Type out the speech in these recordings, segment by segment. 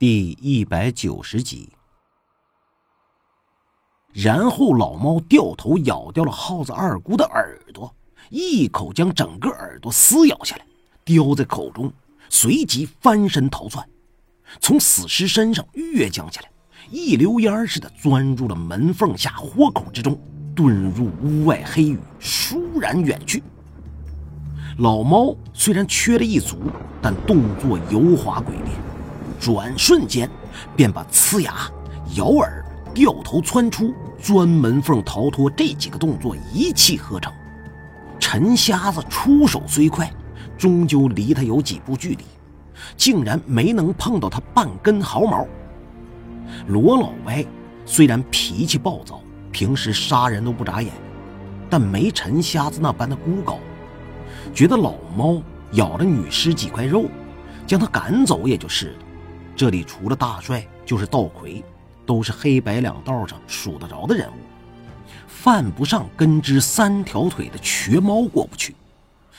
第一百九十集。然后老猫掉头咬掉了耗子二姑的耳朵，一口将整个耳朵撕咬下来，叼在口中，随即翻身逃窜，从死尸身上跃降下来，一溜烟似的钻入了门缝下豁口之中，遁入屋外黑雨，倏然远去。老猫虽然缺了一足，但动作油滑鬼练，转瞬间便把呲牙、咬耳。掉头窜出，钻门缝逃脱，这几个动作一气呵成。陈瞎子出手虽快，终究离他有几步距离，竟然没能碰到他半根毫毛。罗老歪虽然脾气暴躁，平时杀人都不眨眼，但没陈瞎子那般的孤高，觉得老猫咬了女尸几块肉，将他赶走也就是了。这里除了大帅，就是道魁。都是黑白两道上数得着的人物，犯不上跟只三条腿的瘸猫过不去。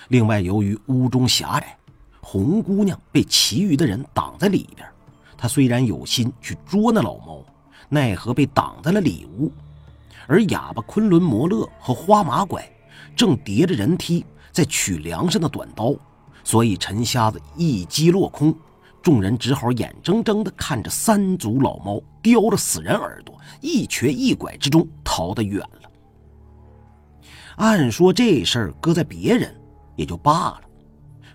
另外，由于屋中狭窄，红姑娘被其余的人挡在里边。她虽然有心去捉那老猫，奈何被挡在了里屋。而哑巴昆仑摩勒和花马拐正叠着人梯在取梁上的短刀，所以陈瞎子一击落空。众人只好眼睁睁地看着三足老猫叼着死人耳朵，一瘸一拐之中逃得远了。按说这事儿搁在别人也就罢了，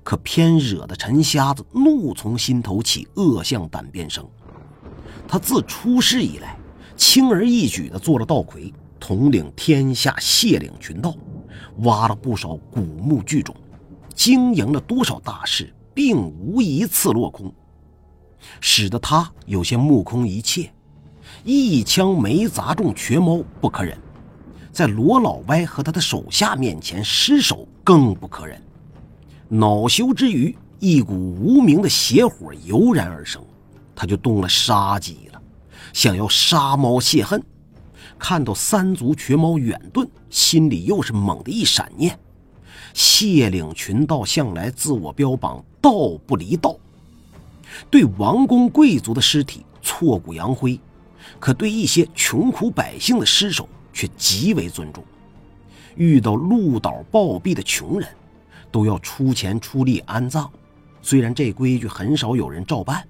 可偏惹得陈瞎子怒从心头起，恶向胆边生。他自出世以来，轻而易举地做了道魁，统领天下谢岭群盗，挖了不少古墓巨冢，经营了多少大事。并无一次落空，使得他有些目空一切。一枪没砸中瘸猫不可忍，在罗老歪和他的手下面前失手更不可忍。恼羞之余，一股无名的邪火油然而生，他就动了杀机了，想要杀猫泄恨。看到三足瘸猫远遁，心里又是猛地一闪念。谢岭群盗向来自我标榜道不离道，对王公贵族的尸体挫骨扬灰，可对一些穷苦百姓的尸首却极为尊重。遇到路倒暴毙的穷人，都要出钱出力安葬。虽然这规矩很少有人照办，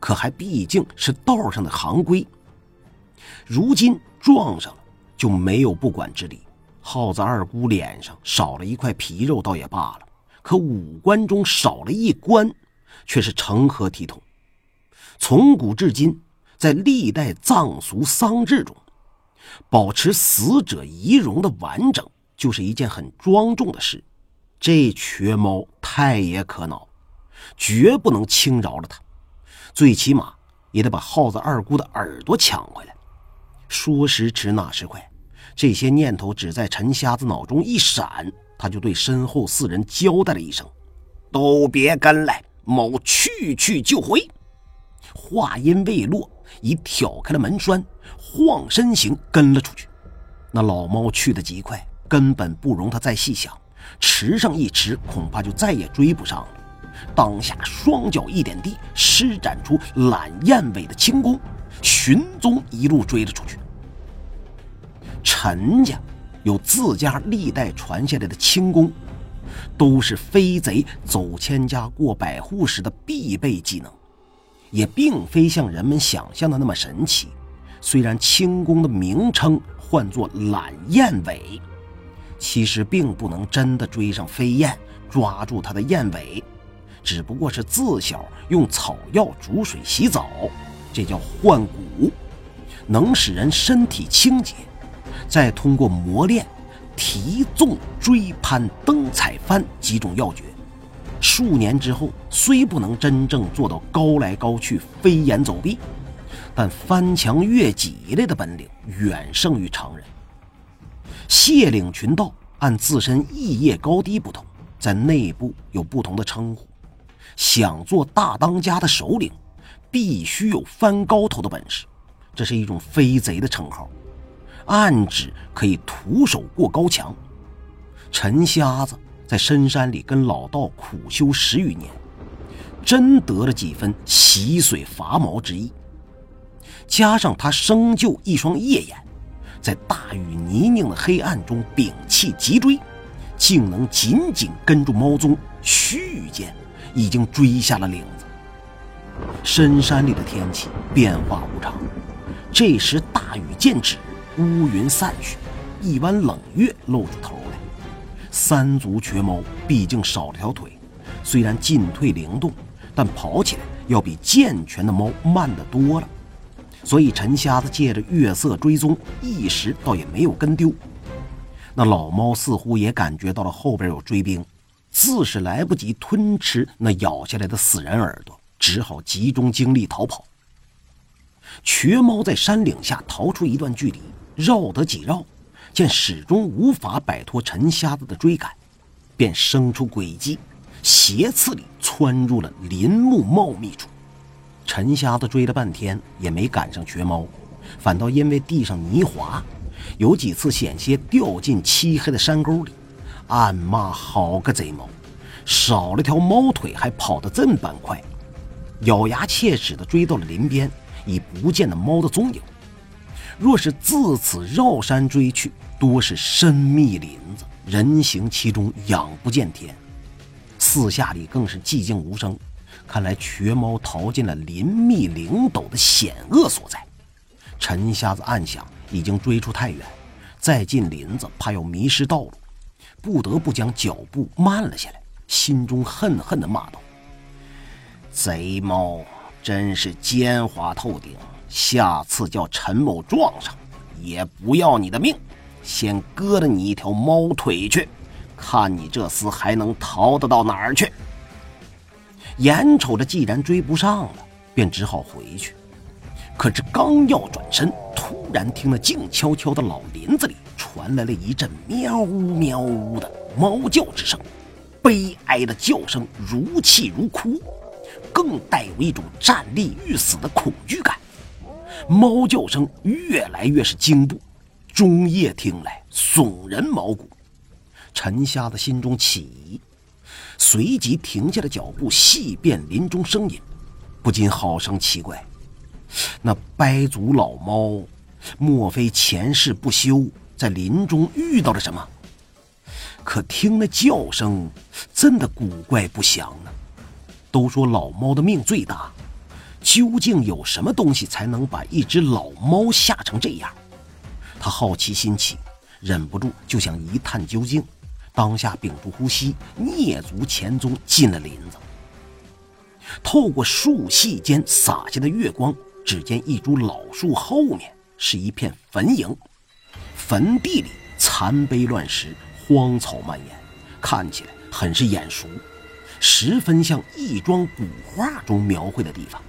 可还毕竟是道上的行规。如今撞上了，就没有不管之理。耗子二姑脸上少了一块皮肉，倒也罢了，可五官中少了一关，却是成何体统？从古至今，在历代葬俗丧制中，保持死者仪容的完整，就是一件很庄重的事。这瘸猫太爷可恼，绝不能轻饶了他，最起码也得把耗子二姑的耳朵抢回来。说时迟，那时快。这些念头只在陈瞎子脑中一闪，他就对身后四人交代了一声：“都别跟来，某去去就回。”话音未落，已挑开了门栓，晃身形跟了出去。那老猫去得极快，根本不容他再细想，迟上一迟，恐怕就再也追不上了。当下双脚一点地，施展出懒燕尾的轻功，寻踪一路追了出去。陈家有自家历代传下来的轻功，都是飞贼走千家过百户时的必备技能，也并非像人们想象的那么神奇。虽然轻功的名称唤作懒燕尾，其实并不能真的追上飞燕，抓住它的燕尾，只不过是自小用草药煮水洗澡，这叫换骨，能使人身体清洁。再通过磨练、提纵、追攀、登踩翻几种要诀，数年之后，虽不能真正做到高来高去、飞檐走壁，但翻墙越脊类的本领远胜于常人。谢岭群盗按自身异业高低不同，在内部有不同的称呼。想做大当家的首领，必须有翻高头的本事，这是一种飞贼的称号。暗指可以徒手过高墙。陈瞎子在深山里跟老道苦修十余年，真得了几分洗髓伐毛之意。加上他生就一双夜眼，在大雨泥泞的黑暗中屏气急追，竟能紧紧跟住猫踪，须臾间已经追下了岭子。深山里的天气变化无常，这时大雨渐止，乌云散去，一弯冷月露出头来。三足瘸猫毕竟少了条腿，虽然进退灵动，但跑起来要比健全的猫慢得多了。所以陈瞎子借着月色追踪，一时倒也没有跟丢。那老猫似乎也感觉到了后边有追兵，自是来不及吞吃那咬下来的死人耳朵，只好集中精力逃跑。瘸猫在山岭下逃出一段距离，绕得几绕，见始终无法摆脱陈瞎子的追赶，便生出诡计，斜刺里窜入了林木茂密处。陈瞎子追了半天也没赶上瘸猫，反倒因为地上泥滑，有几次险些掉进漆黑的山沟里，暗骂好个贼猫，少了条猫腿还跑得这般快，咬牙切齿地追到了林边，已不见了猫的踪影。若是自此绕山追去，多是深密林子，人行其中仰不见天，四下里更是寂静无声。看来瘸猫逃进了林密岭陡的险恶所在，陈瞎子暗想，已经追出太远，再进林子怕要迷失道路，不得不将脚步慢了下来，心中恨恨地骂道：“贼猫真是奸猾透顶，下次叫陈某撞上，也不要你的命，先割了你一条猫腿去，看你这厮还能逃得到哪儿去。”眼瞅着既然追不上了，便只好回去。可是刚要转身，突然听那静悄悄的老林子里传来了一阵喵呜喵呜的猫叫之声，悲哀的叫声如泣如哭，更带有一种站立欲死的恐惧感。猫叫声越来越是惊怖，中夜听来耸人毛骨。陈瞎子心中起疑。随即停下了脚步，细辨林中声音，不禁好生奇怪：那掰足老猫，莫非前世不修，在林中遇到了什么？可听那叫声，真的古怪不祥呢。都说老猫的命最大，究竟有什么东西才能把一只老猫吓成这样？他好奇心起，忍不住就想一探究竟。当下屏住呼吸，蹑足前踪进了林子。透过树隙间洒下的月光，只见一株老树后面是一片坟茔，坟地里残碑乱石，荒草蔓延，看起来很是眼熟，十分像一桩古画中描绘的地方。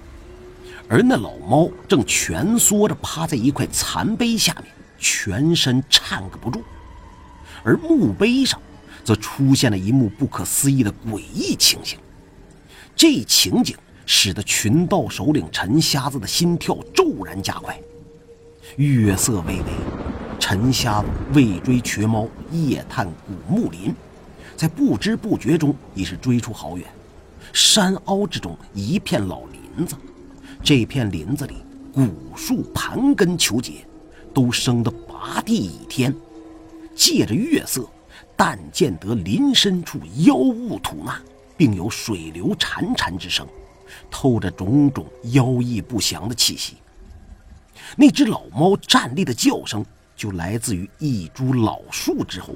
而那老猫正蜷缩着趴在一块残碑下面，全身颤个不住，而墓碑上。则出现了一幕不可思议的诡异情形，这情景使得群盗首领陈瞎子的心跳骤然加快。月色微微，陈瞎子为追瘸猫，夜探古木林，在不知不觉中已是追出好远。山凹之中一片老林子，这片林子里古树盘根求结，都生得拔地倚天，借着月色。但见得林深处妖雾吐纳，并有水流潺潺之声，透着种种妖异不祥的气息。那只老猫站立的叫声，就来自于一株老树之后。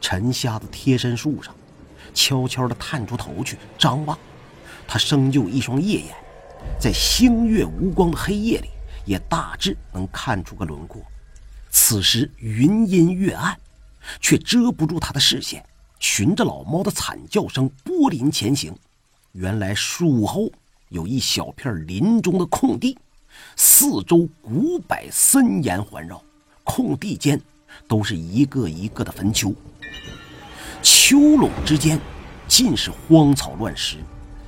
陈瞎子贴身树上，悄悄地探出头去张望。他生就一双夜眼，在星月无光的黑夜里，也大致能看出个轮廓。此时云阴月暗。却遮不住他的视线，循着老猫的惨叫声拨林前行。原来树后有一小片林中的空地，四周古柏森严环绕，空地间都是一个一个的坟丘。丘垄之间尽是荒草乱石，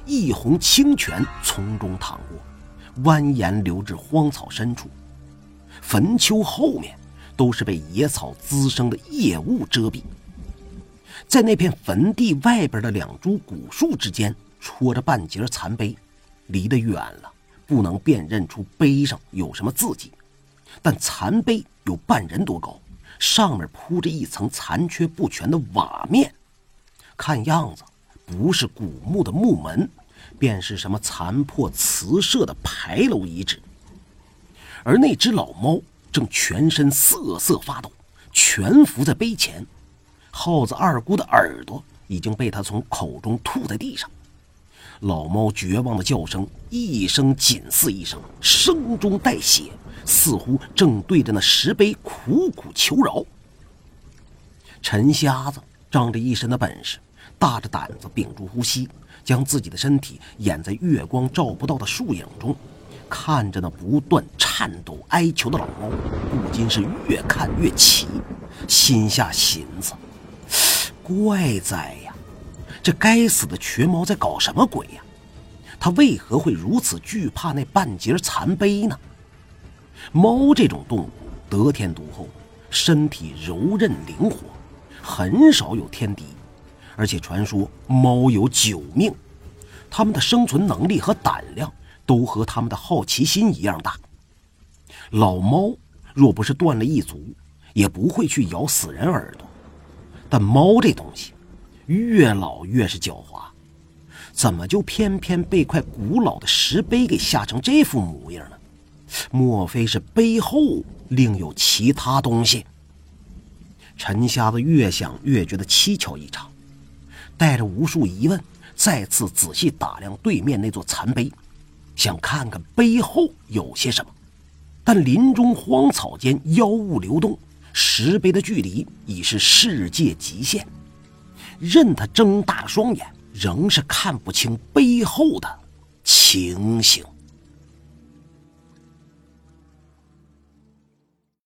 一泓清泉从中淌过，蜿蜒流至荒草深处。坟丘后面。都是被野草滋生的夜雾遮蔽，在那片坟地外边的两株古树之间，戳着半截残碑，离得远了，不能辨认出碑上有什么字迹，但残碑有半人多高，上面铺着一层残缺不全的瓦面，看样子不是古墓的墓门，便是什么残破瓷设的牌楼遗址。而那只老猫正全身瑟瑟发抖，蜷伏在碑前，耗子二姑的耳朵已经被他从口中吐在地上。老猫绝望的叫声一声紧似一声，声中带血，似乎正对着那石碑苦苦求饶。陈瞎子仗着一身的本事，大着胆子屏住呼吸，将自己的身体掩在月光照不到的树影中。看着那不断颤抖哀求的老猫，不禁是越看越奇，心下寻思：怪哉呀，这该死的瘸猫在搞什么鬼呀？他为何会如此惧怕那半截残碑呢？猫这种动物得天独厚，身体柔韧灵活，很少有天敌，而且传说猫有九命，它们的生存能力和胆量。都和它们的好奇心一样大。老猫若不是断了一足，也不会去咬死人耳朵。但猫这东西，越老越是狡猾，怎么就偏偏被块古老的石碑给吓成这副模样呢？莫非是背后另有其他东西？陈瞎子越想越觉得蹊跷异常，带着无数疑问，再次仔细打量对面那座残碑。想看看碑后有些什么，但林中荒草间妖物流动，石碑的距离已是世界极限，任他睁大双眼，仍是看不清背后的情形。